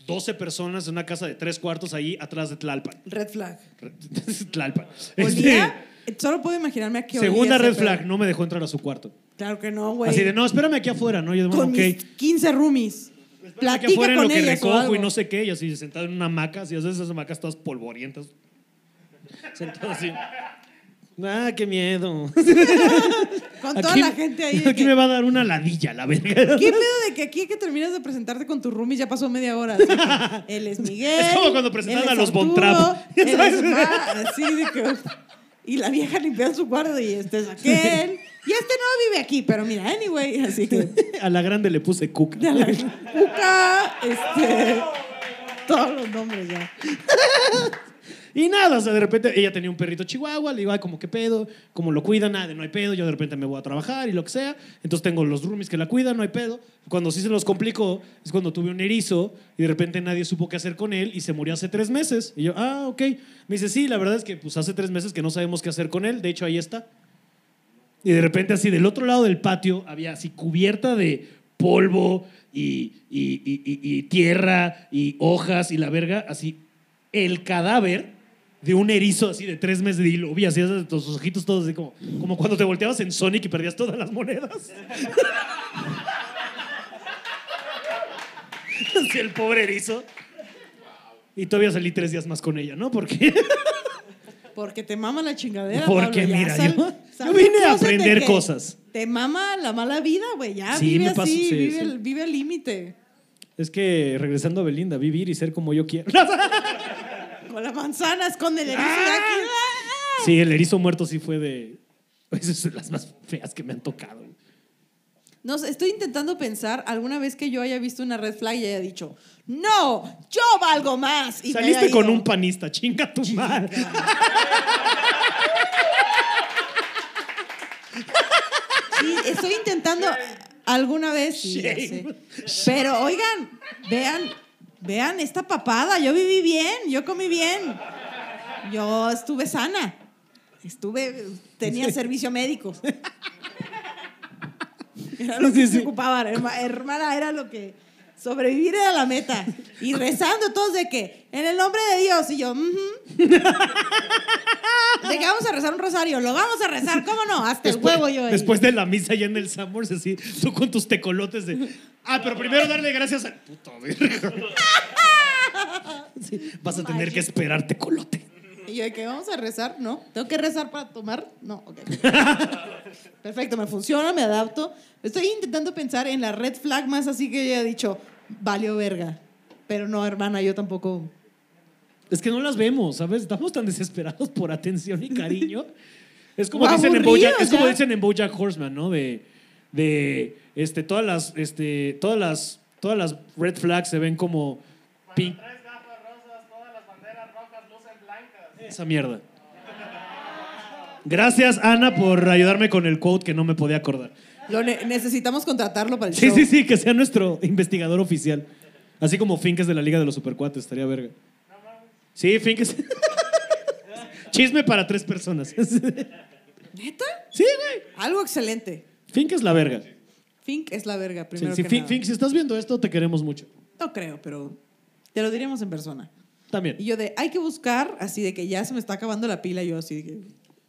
12 personas en una casa de tres cuartos ahí atrás de Tlalpan. Red flag. Tlalpan. Olía. Solo puedo imaginarme a qué olía Este, segunda ese red pedo. flag, no me dejó entrar a su cuarto. Claro que no, güey. Así de, no, espérame aquí afuera, ¿no? Yo bueno, Con ok. mis 15 roomies. Espérame aquí Platica afuera en con lo que ellas o recojo algo. y no sé qué, y así sentado en una hamaca, así, esas hamacas todas polvorientas. Sentado así. Ah, qué miedo. Con toda Aquí- la gente ahí. Aquí que- me va a dar una ladilla, la verga. ¿Qué pedo de que aquí que terminas de presentarte con tus roomies ya pasó media hora? Él es Miguel. Es como cuando es a los. Ma, así de que... Y la vieja limpiando su cuarto y este es aquel. Y este no vive aquí, pero mira, anyway, así que... A la grande le puse cuca. la Cuca, este... Todos los nombres ya. Y nada, o sea, de repente ella tenía un perrito chihuahua, le digo, como qué pedo, como lo cuida, nada, no hay pedo, yo de repente me voy a trabajar y lo que sea. Entonces tengo los roomies que la cuidan, no hay pedo. Cuando sí se los complicó es cuando tuve un erizo y de repente nadie supo qué hacer con él y se murió hace tres meses. Y yo, ah, ok. Me dice, sí, la verdad es que pues hace tres meses que no sabemos qué hacer con él, de hecho ahí está. Y de repente así del otro lado del patio había así cubierta de polvo y- y- y tierra y hojas y la verga, así el cadáver de un erizo así de tres meses y lo vi así, sus ojitos todos así como, como cuando te volteabas en Sonic y perdías todas las monedas. así el pobre erizo. Y todavía salí tres días más con ella, ¿no? Porque, Porque te mama la chingadera. Porque, Pablo, mira, sal- yo- sal yo vine a de aprender cosas. Te mama la mala vida, güey. Ya Sí, vive me pasó, así, sí, vive, sí. el- vive al límite. Es que regresando a Belinda, vivir y ser como yo quiero. Con la manzana, esconde el erizo aquí. ¡Ah! sí, el erizo muerto sí fue de. Esas son las más feas que me han tocado. No estoy intentando pensar alguna vez que yo haya visto una red flag y haya dicho, no, yo valgo más. Y Saliste con un panista, chinga tu madre. Sí, estoy intentando alguna vez. sí. Pero oigan, vean, vean esta papada. Yo viví bien, yo comí bien. Yo estuve sana. Estuve, tenía servicio médico. Era lo que Sí, se ocupaba, herma- hermana, era lo que sobrevivir era la meta. Y rezando todos de que, en el nombre de Dios, y yo, "Ujú". de que vamos a rezar un rosario, lo vamos a rezar, ¿cómo no? Hasta el huevo yo ahí. después de la misa allá en el Summers, así, tú con tus tecolotes de. Ah, pero primero darle gracias al puto. Sí, vas a tener que esperar tecolote. Y yo de que vamos a rezar, ¿no? ¿Tengo que rezar para tomar? No, ok. Perfecto, me funciona, me adapto. Estoy intentando pensar en la red flag más así que ella ha dicho, valió verga. Pero no, hermana, yo tampoco. Es que no las vemos, ¿sabes? Estamos tan desesperados por atención y cariño. Es como, dicen, en Bojack, es como dicen en Bojack Horseman, ¿no? De, de este, todas las, este, todas las, todas las red flags se ven como pink. Esa mierda. Gracias, Ana, por ayudarme con el quote que no me podía acordar. Lo ne- necesitamos contratarlo para el Sí, show. sí, sí, que sea nuestro investigador oficial. Así como Fink es de la Liga de los Supercuates, estaría verga. Sí, Fink es. Chisme para tres personas. sí, ¿Neta? güey. Algo excelente. Fink es la verga. Fink es la verga, Sí, primero sí, que Fink, nada. Fink, si estás viendo esto, te queremos mucho. No creo, pero te lo diríamos en persona. También. Y yo de, hay que buscar, así de que ya se me está acabando la pila, yo así de que,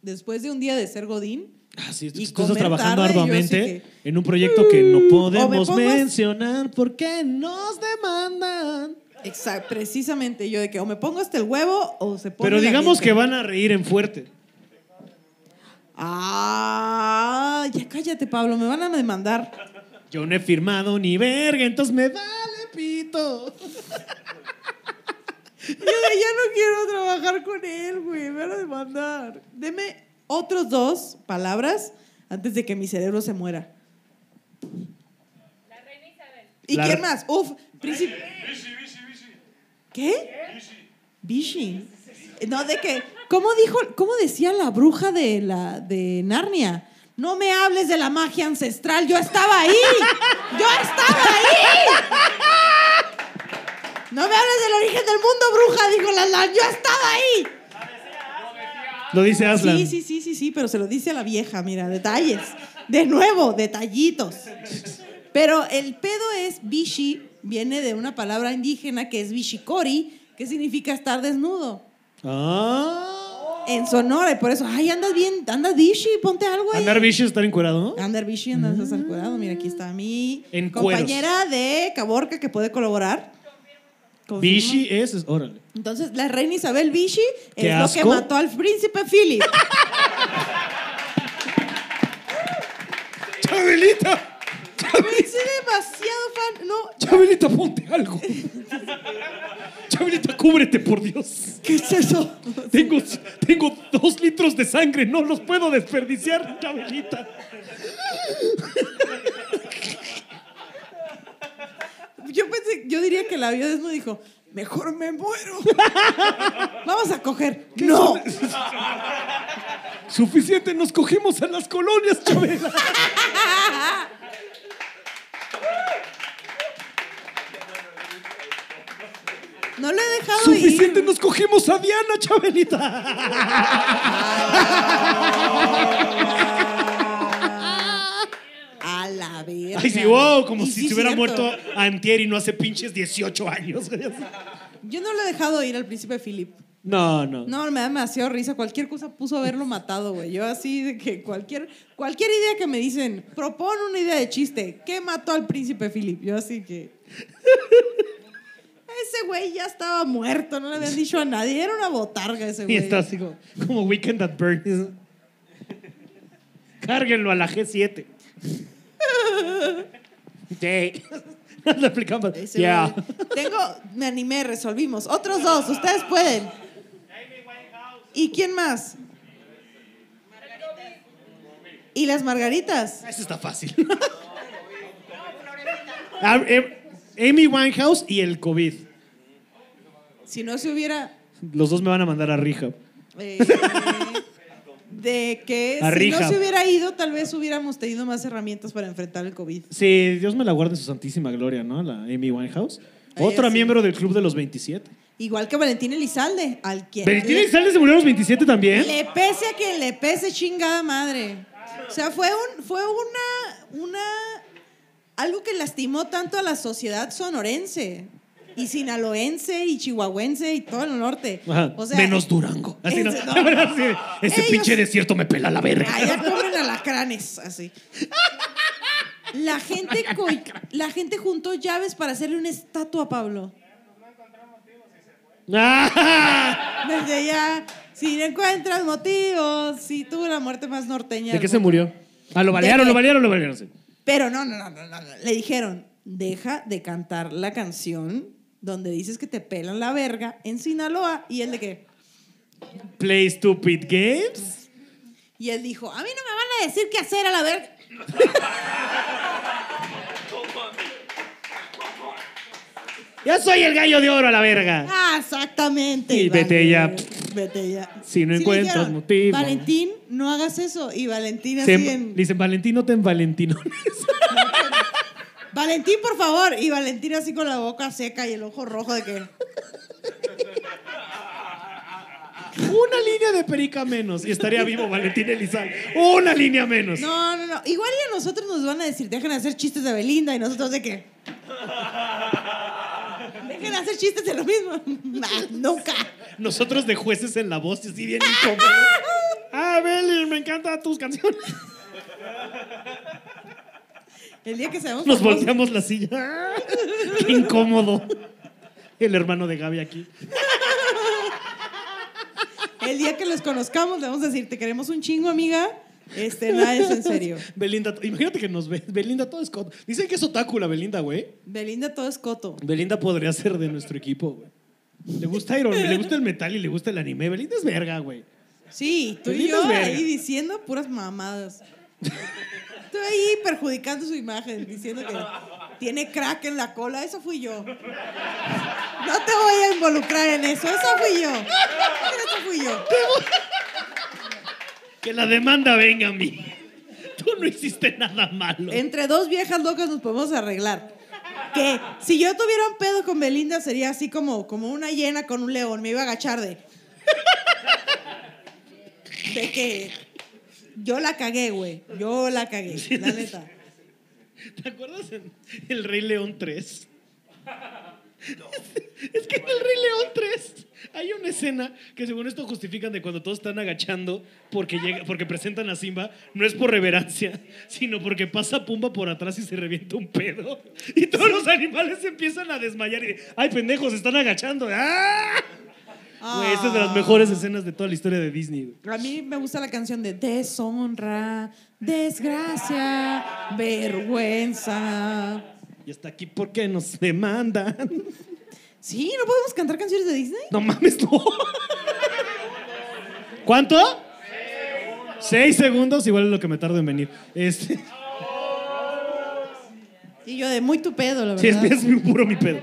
después de un día de ser Godín, Ah, sí, Y tú estás trabajando tarde, arduamente que- en un proyecto que no me podemos mencionar porque nos demandan. Exacto, precisamente yo de que o me pongo hasta el huevo o se pone Pero digamos que van a reír en fuerte. Ah, ya cállate, Pablo, me van a demandar. Yo no he firmado ni verga, entonces me vale pito. Yo de, ya no quiero trabajar con él, güey, me van a demandar. Deme otros dos palabras antes de que mi cerebro se muera. La reina Isabel. ¿Y La- quién más? Uf, príncipe. ¿Qué? Vichy. No, de que, ¿cómo dijo, cómo decía la bruja de la de Narnia? No me hables de la magia ancestral, yo estaba ahí. Yo estaba ahí. No me hables del origen del mundo, bruja, dijo la la, yo estaba ahí. Lo dice Aslan. Sí, sí, sí, sí, sí, pero se lo dice a la vieja, mira, detalles. De nuevo, detallitos. Pero el pedo es Vichy, viene de una palabra indígena que es Vishikori, que significa estar desnudo. Ah. En Sonora, y por eso, ay, andas bien, andas Vichy, ponte algo ahí. Andar es estar encuerado, ¿no? Andar Vichy, andas descuerado. Mira, aquí está mi En compañera de Caborca que puede colaborar. Confirmo. Vichy es, es- órale. Entonces, la reina Isabel Vichy Qué es lo que mató al príncipe Philip. Chabelita, Güey, soy demasiado fan. No, Chabelita, ponte algo. Chabelita, cúbrete, por Dios. ¿qué es eso? Tengo, tengo dos litros de sangre, no los puedo desperdiciar, Chabelita. Yo pensé, yo diría que la vio desnudo y dijo, mejor me muero. Vamos a coger. No. Suficiente, nos cogimos a las colonias, Chabela. No le he dejado Suficiente, ir. nos cogimos a Diana, Chabelita. la verga. Ay, sí, wow, como Y si sí, se hubiera cierto. muerto Antier y no hace pinches 18 años. Yo no le he dejado ir al príncipe Philip. No, no. No, me da demasiado risa. Cualquier cosa puso haberlo matado, güey. Yo así de que cualquier, cualquier idea que me dicen, propon una idea de chiste. ¿Qué mató al príncipe Philip? Yo así que... Ese güey ya estaba muerto, no le habían dicho a nadie. Era una botarga ese Y güey. está así como, como Weekend at Bernie's. Cárguenlo a la G7. Sí. Le aplicaban. Ese Yeah. Tengo, me animé, resolvimos. Otros dos, ustedes pueden. ¿Y quién más? ¿Y las margaritas? Eso está fácil. Ah, eh, Amy Winehouse y el COVID. Si no se hubiera... Los dos me van a mandar a Rija. eh, de que si Rija. no se hubiera ido, tal vez hubiéramos tenido más herramientas para enfrentar el COVID. Sí, Dios me la guarde en su santísima gloria, ¿no? La Amy Winehouse. Ay, Otra sí. miembro del club de los 27. Igual que Valentín Elizalde, al quien ¿Valentina le, Elizalde se murió a los 27 también? le pese a quien le pese chingada madre. O sea, fue un, fue una, una, algo que lastimó tanto a la sociedad sonorense y sinaloense y chihuahuense y todo el norte. Ajá, O sea, Menos Durango. Así, ¿no? ese- no. Así, ese Ellos- pinche desierto me pela la verga. Allá cobren alacranes, así. La gente, la gente juntó llaves para hacerle una estatua a Pablo. Ah, Desde allá, si no encuentras motivos, si tuvo la muerte más norteña. ¿De qué se murió? Ah, lo balearon, lo balearon, lo balearon. sí. Pero no, no, no, no, no, no. Le dijeron, deja de cantar la canción donde dices que te pelan la verga en Sinaloa. ¿Y él de qué? Play Stupid Games. Y él dijo, a mí no me van a decir qué hacer a la verga. Ya soy el gallo de oro a la verga. Ah, exactamente. Y vete ya. Vete ya. Si no encuentras dijeron, motivo. Valentín, no hagas eso. Y Valentín así en... Dicen, Valentín, no te en Valentino. Valentín, por favor. Y Valentín así con la boca seca y el ojo rojo de que... Una línea de perica menos y estaría vivo Valentín Elizalde. Una línea menos. No, no, no. Igual y a nosotros nos van a decir, dejen de hacer chistes de Belinda y nosotros de qué. dejen de hacer chistes de lo mismo. Nah, nunca. Nosotros de jueces en la voz, así bien incómodos. Ah, Beli, me encantan tus canciones. El día que seamos Nos volteamos la silla. Ah, Qué incómodo. El hermano de Gaby aquí. El día que los conozcamos le vamos a decir, te queremos un chingo, amiga. Este, nada es en serio. Belinda, imagínate que nos ve. Belinda todo es coto. Dicen que es otaku la Belinda, güey. Belinda todo es coto. Belinda podría ser de nuestro equipo, güey. Le gusta Iron, le gusta el metal y le gusta el anime. Belinda es verga, güey. Sí, tú y yo ahí diciendo puras mamadas. Estoy ahí perjudicando su imagen, diciendo que tiene crack en la cola. Eso fui yo. No te voy a involucrar en eso. Eso fui yo. Eso fui yo. Que la demanda venga a mí. Tú no hiciste nada malo. Entre dos viejas locas nos podemos arreglar. Que si yo tuviera un pedo con Belinda sería así como, como una hiena con un león. Me iba a agachar de. De que yo la cagué, güey. Yo la cagué, la neta. ¿Te acuerdas en El Rey León 3? Es que en El Rey León 3 hay una escena que según esto justifican de cuando todos están agachando porque, llega, porque presentan a Simba, no es por reverencia, sino porque pasa Pumba por atrás y se revienta un pedo. Y todos los animales se empiezan a desmayar y de, ¡ay, pendejos, se están agachando! ¡Ah! Güey, esta es de las mejores escenas de toda la historia de Disney. A mí me gusta la canción de deshonra, desgracia, vergüenza. Y hasta aquí, ¿por qué nos demandan? Sí, ¿no podemos cantar canciones de Disney? No mames, no. ¿Cuánto? Seis segundos, igual es lo que me tardo en venir. Este, Y yo de muy tu pedo, la sí, es, verdad. es mi- puro mi pedo.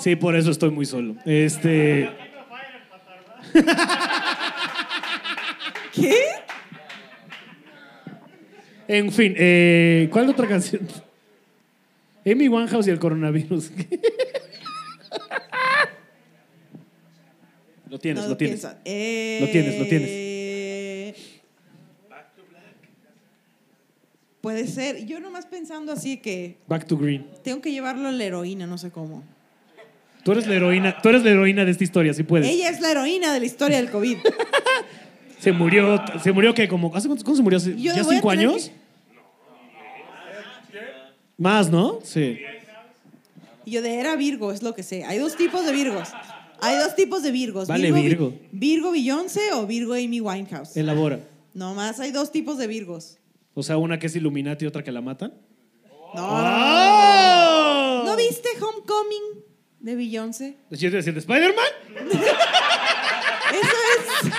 Sí, por eso estoy muy solo. Este. ¿Qué? En fin, eh, ¿cuál otra canción? Amy Winehouse y el coronavirus. lo tienes, No lo tienes. Eh, Lo tienes, lo Puede ser. Yo nomás pensando así que Back to Green. tengo que llevarlo a la heroína, no sé cómo. Tú eres la heroína, tú eres la heroína de esta historia, si puedes. Ella es la heroína de la historia del COVID. Se murió, se murió que como, ¿hace cuánto, cuándo se murió? ¿Hace- Yo ¿Ya cinco años? Más, ¿no? Sí. Y yo de era Virgo, es lo que sé. Hay dos tipos de Virgos. Hay dos tipos de Virgos. Vale, Vi- Virgo. Virgo Beyoncé o Virgo Amy Winehouse. Elabora. Nomás hay dos tipos de Virgos. O sea, una que es Illuminati y otra que la matan. No, ¡Oh! viste Homecoming de Beyoncé? ¿Yo te iba a decir de Spider-Man? Eso es.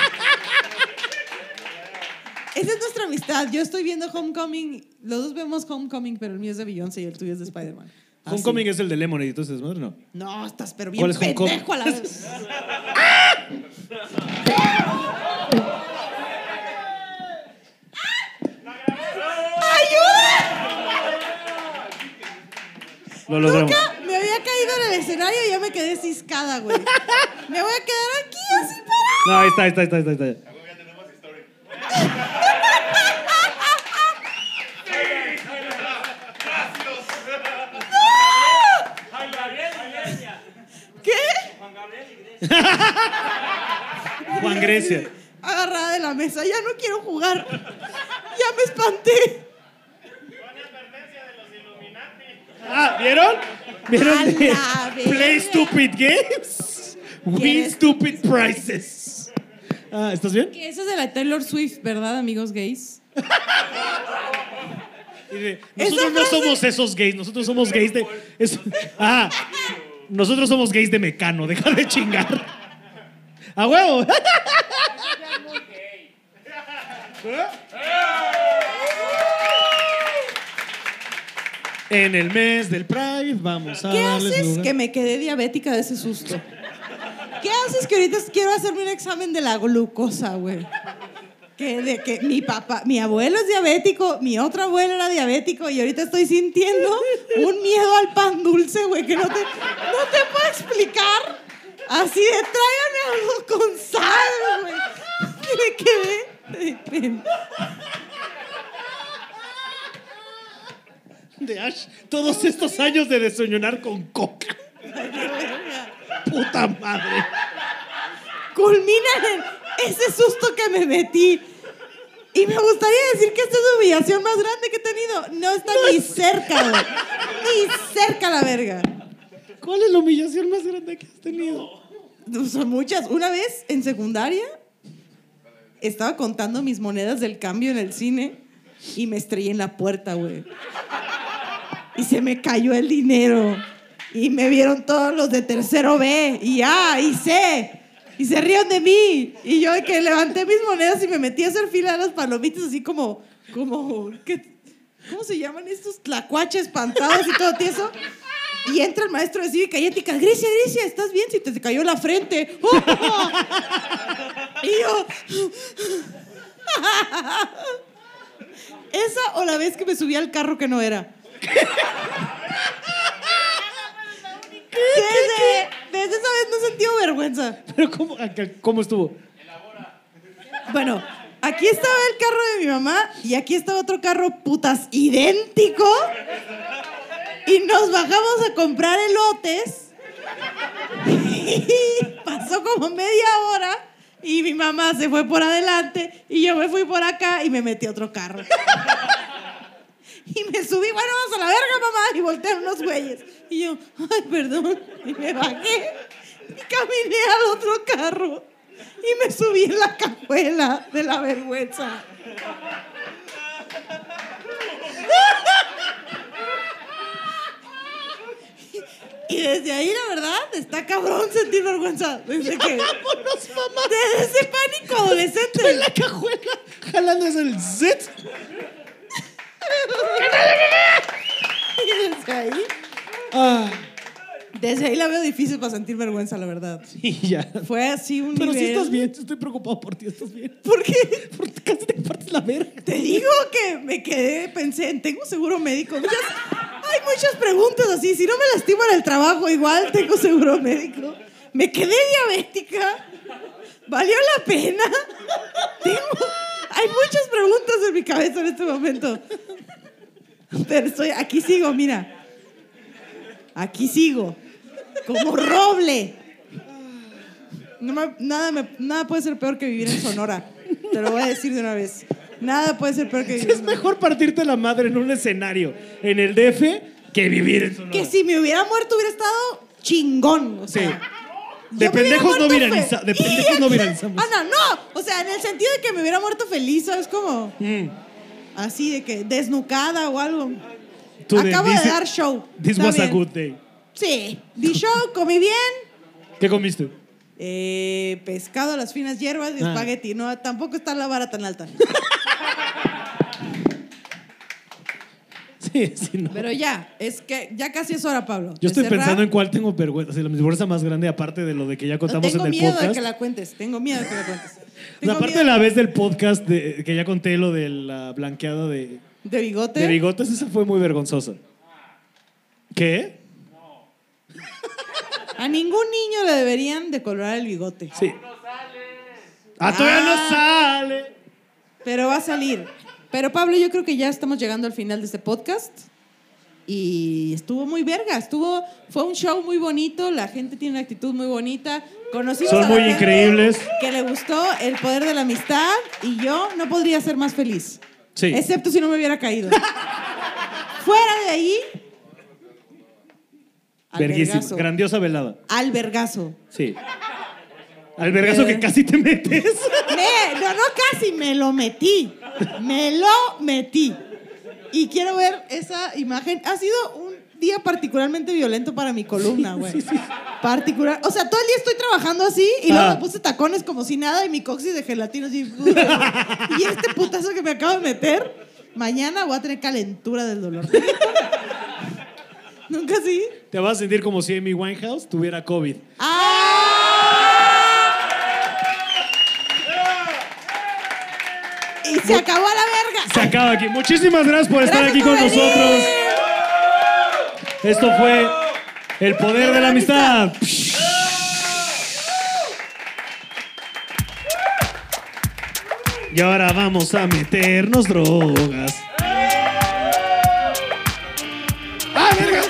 Esa es nuestra amistad. Yo estoy viendo Homecoming. Los dos vemos Homecoming, pero el mío es de Beyoncé y el tuyo es de Spider-Man. Así. Homecoming es el de Lemonade, entonces, madre, no. No, estás pero bien ¿Cuál es Homecoming? pendejo a la vez. Lo logramos. Nunca caído en el escenario y ya me quedé ciscada, güey. Me voy a quedar aquí así para. No, ahí está, ahí está, ahí está, ahí está. Ya tenemos historia. Juan Gabriel Iglesias. ¿Qué? Juan Gabriel Iglesias. Juan Grecia. Agarrada de la mesa. Ya no quiero jugar. Ya me espanté. Ah, ¿vieron? ¿Vieron? Verga. Play stupid games. Win stupid prizes. Ah, ¿estás bien? Que esa es de la Taylor Swift, ¿verdad, amigos gays? De, nosotros no somos esos gays, nosotros somos gays de. es- ah, nosotros somos gays de mecano, deja de chingar. ¡A huevo! En el mes del Pride vamos a ¿Qué darles haces lugar. que me quedé diabética de ese susto? ¿Qué haces que ahorita quiero hacerme un examen de la glucosa, güey? Que de que mi papá, mi abuelo es diabético, mi otro abuelo era diabético y ahorita estoy sintiendo un miedo al pan dulce, güey, que no te, no te puedo explicar. Así de tráigame algo con sal, güey. Que me quedé de De Ash, todos estos años de desayunar con coca. Puta madre. culmina en ese susto que me metí. Y me gustaría decir que esta es la humillación más grande que he tenido. No está ni cerca, güey. Ni cerca la verga. ¿Cuál es la humillación más grande que has tenido? Son muchas. Una vez en secundaria estaba contando mis monedas del cambio en el cine y me estrellé en la puerta, güey. Y se me cayó el dinero. Y me vieron todos los de tercero B. Y A, y C. Y se rieron de mí. Y yo que levanté mis monedas y me metí a hacer fila de las palomitas así como... como ¿qué- ¿Cómo se llaman estos tlacuaches espantados y todo tieso? Y entra el maestro de cívica y ética. Grecia, Grecia, ¿estás bien? Si te, te cayó la frente. y yo... Esa o la vez que me subí al carro que no era. Desde, desde esa vez no sentido vergüenza. Pero ¿cómo, cómo estuvo? Bueno, aquí estaba el carro de mi mamá y aquí estaba otro carro putas idéntico. Y nos bajamos a comprar elotes. Y pasó como media hora y mi mamá se fue por adelante y yo me fui por acá y me metí a otro carro. Y me subí, bueno, vamos a la verga, mamá. Y voltearon unos güeyes. Y yo, ay, perdón. Y me bajé y caminé al otro carro. Y me subí en la cajuela de la vergüenza. Y desde ahí, la verdad, está cabrón sentir vergüenza. Desde que. ¡Vámonos, mamá! Desde ese pánico adolescente. En la cajuela, jalando el Z. Y desde ahí. Ah, Desde ahí la veo difícil para sentir vergüenza, la verdad. sí, ya. Fue así un Pero si estás bien, estoy preocupado por ti, ¿estás bien? ¿Por qué? Porque casi te partes la verga. Te digo que me quedé, pensé, en, ¿tengo seguro médico? Muchas- hay muchas preguntas así. Si no me lastimo en el trabajo, igual tengo seguro médico. Me quedé diabética. ¿Valió la pena? Tengo- hay muchas preguntas en mi cabeza en este momento. Pero estoy, aquí sigo, mira. Aquí sigo. Como roble. No me- nada, me- nada puede ser peor que vivir en Sonora. Te lo voy a decir de una vez. Nada puede ser peor que vivir Es en mejor partirte la madre en un escenario en el DF que vivir en Sonora. Que si me hubiera muerto hubiera estado chingón. O sea, Sí. De pendejos no viraliza- de pendejos no viralizamos. Ana, no. O sea, en el sentido de que me hubiera muerto feliz, ¿sabes cómo? Mm. Así de que desnucada o algo. Acabo de "This- dar show. This was a good day. Sí. Di show, comí bien. ¿Qué comiste? Eh, pescado a las finas hierbas y Ah. espagueti. No, tampoco está la vara tan alta. Sí, sí, no. Pero ya, es que ya casi es hora, Pablo. Yo estoy cerrar. pensando en cuál tengo vergüenza. Sí, la vergüenza más grande, aparte de lo de que ya No, contamos tengo en el miedo podcast. de que la cuentes. Tengo miedo de que la cuentes. Tengo aparte miedo de la vez del podcast de- que ya conté lo de la blanqueada de, de bigote. de bigotes, esa fue muy vergonzosa. ¿Qué? A ningún niño le deberían decolorar el bigote. Sí. Ah, todavía Ah. no sale. Pero va a salir. Pero Pablo, yo creo que ya estamos llegando al final de este podcast. Y estuvo muy verga, estuvo, fue un show muy bonito, la gente tiene una actitud muy bonita. Conocimos Son a muy increíbles. Que le gustó el poder de la amistad y yo no podría ser más feliz. Sí. Excepto si no me hubiera caído. Fuera de ahí. al Verguísima. Grandiosa velada. Al vergazo. Sí. Al vergazo Eh. que casi te metes. Me, no, no casi, me lo metí. Me lo metí. Y quiero ver esa imagen. Ha sido un día particularmente violento para mi columna, güey. Particular. O sea, todo el día estoy trabajando así y luego Ah. me puse tacones como si nada y mi coxis de gelatina así. y este putazo que me acabo de meter, mañana voy a tener calentura del dolor. ¿Nunca sí? Te vas a sentir como si Amy Winehouse tuviera COVID. ¡Ah! Se acabó la verga. Se acaba aquí. Muchísimas gracias por estar Gracias aquí con venir. nosotros. Esto fue El Poder de la Amistad. Y ahora vamos a meternos drogas. ¡Ah, verga!